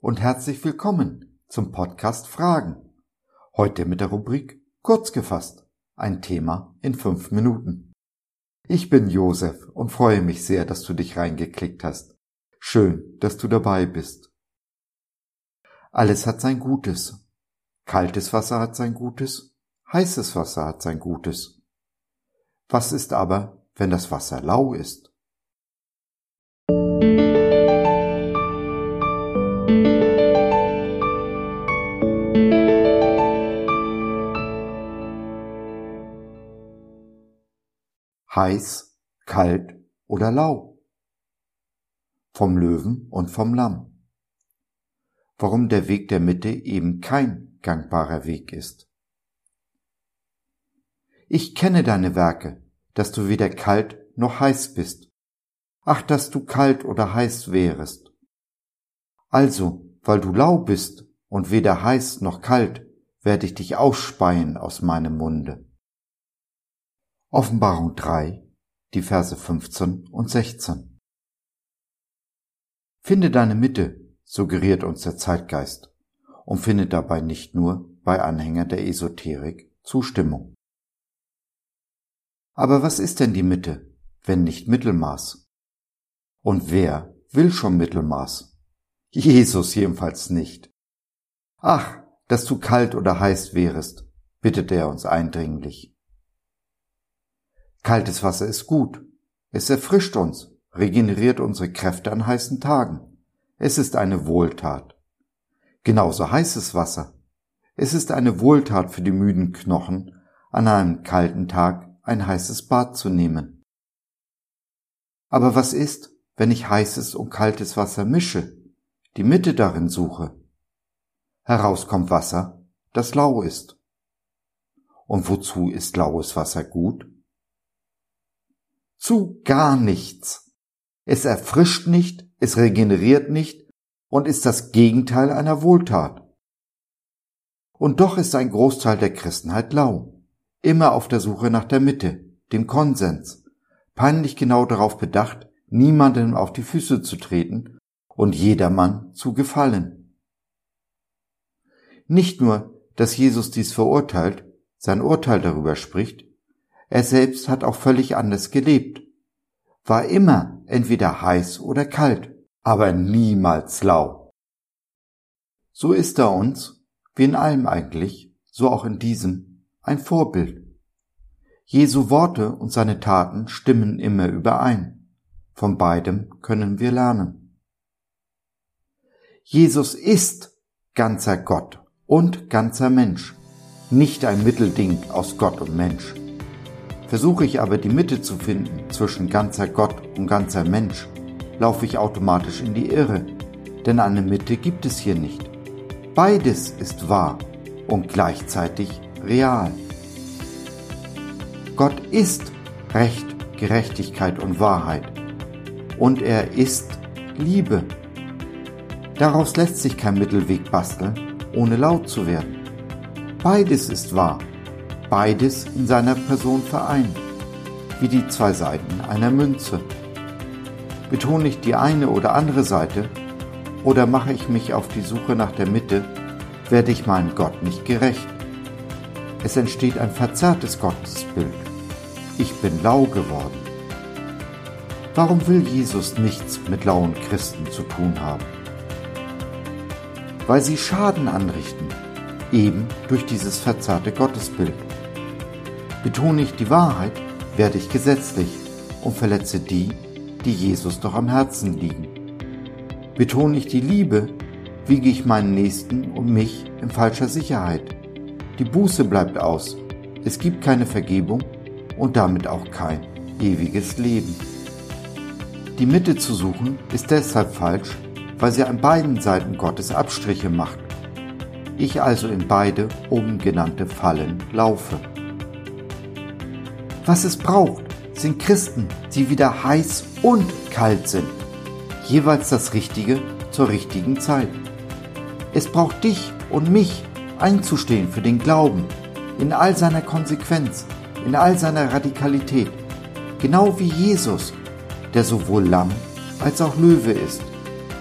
und herzlich willkommen zum Podcast Fragen. Heute mit der Rubrik Kurz gefasst. Ein Thema in fünf Minuten. Ich bin Josef und freue mich sehr, dass du dich reingeklickt hast. Schön, dass du dabei bist. Alles hat sein Gutes. Kaltes Wasser hat sein Gutes, heißes Wasser hat sein Gutes. Was ist aber, wenn das Wasser lau ist? Heiß, kalt oder lau. Vom Löwen und vom Lamm. Warum der Weg der Mitte eben kein gangbarer Weg ist. Ich kenne deine Werke, dass du weder kalt noch heiß bist. Ach, dass du kalt oder heiß wärest. Also, weil du lau bist und weder heiß noch kalt, werde ich dich ausspeien aus meinem Munde. Offenbarung 3, die Verse 15 und 16. Finde deine Mitte, suggeriert uns der Zeitgeist, und finde dabei nicht nur bei Anhängern der Esoterik Zustimmung. Aber was ist denn die Mitte, wenn nicht Mittelmaß? Und wer will schon Mittelmaß? Jesus jedenfalls nicht. Ach, dass du kalt oder heiß wärest, bittet er uns eindringlich. Kaltes Wasser ist gut. Es erfrischt uns, regeneriert unsere Kräfte an heißen Tagen. Es ist eine Wohltat. Genauso heißes Wasser. Es ist eine Wohltat für die müden Knochen, an einem kalten Tag ein heißes Bad zu nehmen. Aber was ist, wenn ich heißes und kaltes Wasser mische, die Mitte darin suche? Heraus kommt Wasser, das lau ist. Und wozu ist laues Wasser gut? Zu gar nichts. Es erfrischt nicht, es regeneriert nicht und ist das Gegenteil einer Wohltat. Und doch ist ein Großteil der Christenheit lau, immer auf der Suche nach der Mitte, dem Konsens, peinlich genau darauf bedacht, niemandem auf die Füße zu treten und jedermann zu gefallen. Nicht nur, dass Jesus dies verurteilt, sein Urteil darüber spricht, er selbst hat auch völlig anders gelebt, war immer entweder heiß oder kalt, aber niemals lau. So ist er uns, wie in allem eigentlich, so auch in diesem, ein Vorbild. Jesu Worte und seine Taten stimmen immer überein. Von beidem können wir lernen. Jesus ist ganzer Gott und ganzer Mensch, nicht ein Mittelding aus Gott und Mensch. Versuche ich aber die Mitte zu finden zwischen ganzer Gott und ganzer Mensch, laufe ich automatisch in die Irre, denn eine Mitte gibt es hier nicht. Beides ist wahr und gleichzeitig real. Gott ist Recht, Gerechtigkeit und Wahrheit und er ist Liebe. Daraus lässt sich kein Mittelweg basteln, ohne laut zu werden. Beides ist wahr beides in seiner Person vereint, wie die zwei Seiten einer Münze. Betone ich die eine oder andere Seite oder mache ich mich auf die Suche nach der Mitte, werde ich meinem Gott nicht gerecht. Es entsteht ein verzerrtes Gottesbild. Ich bin lau geworden. Warum will Jesus nichts mit lauen Christen zu tun haben? Weil sie Schaden anrichten, eben durch dieses verzerrte Gottesbild. Betone ich die Wahrheit, werde ich gesetzlich und verletze die, die Jesus doch am Herzen liegen. Betone ich die Liebe, wiege ich meinen Nächsten und mich in falscher Sicherheit. Die Buße bleibt aus. Es gibt keine Vergebung und damit auch kein ewiges Leben. Die Mitte zu suchen ist deshalb falsch, weil sie an beiden Seiten Gottes Abstriche macht. Ich also in beide oben genannte Fallen laufe. Was es braucht, sind Christen, die wieder heiß und kalt sind. Jeweils das Richtige zur richtigen Zeit. Es braucht dich und mich einzustehen für den Glauben in all seiner Konsequenz, in all seiner Radikalität. Genau wie Jesus, der sowohl Lamm als auch Löwe ist.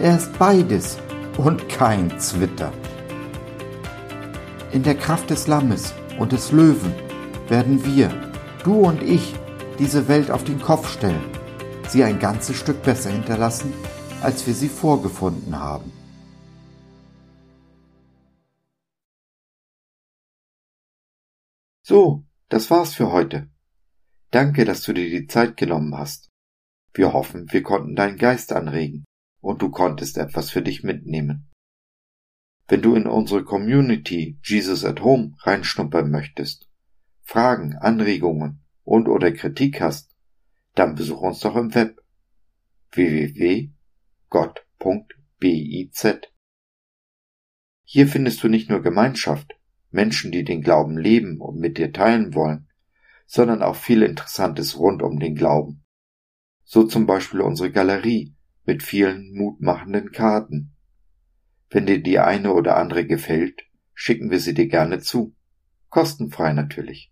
Er ist beides und kein Zwitter. In der Kraft des Lammes und des Löwen werden wir, du und ich, diese Welt auf den Kopf stellen, sie ein ganzes Stück besser hinterlassen, als wir sie vorgefunden haben. So, das war's für heute. Danke, dass du dir die Zeit genommen hast. Wir hoffen, wir konnten deinen Geist anregen und du konntest etwas für dich mitnehmen. Wenn du in unsere Community Jesus at Home reinschnuppern möchtest, Fragen, Anregungen und oder Kritik hast, dann besuch uns doch im Web www.gott.biz. Hier findest du nicht nur Gemeinschaft, Menschen, die den Glauben leben und mit dir teilen wollen, sondern auch viel Interessantes rund um den Glauben. So zum Beispiel unsere Galerie mit vielen mutmachenden Karten. Wenn dir die eine oder andere gefällt, schicken wir sie dir gerne zu. Kostenfrei natürlich.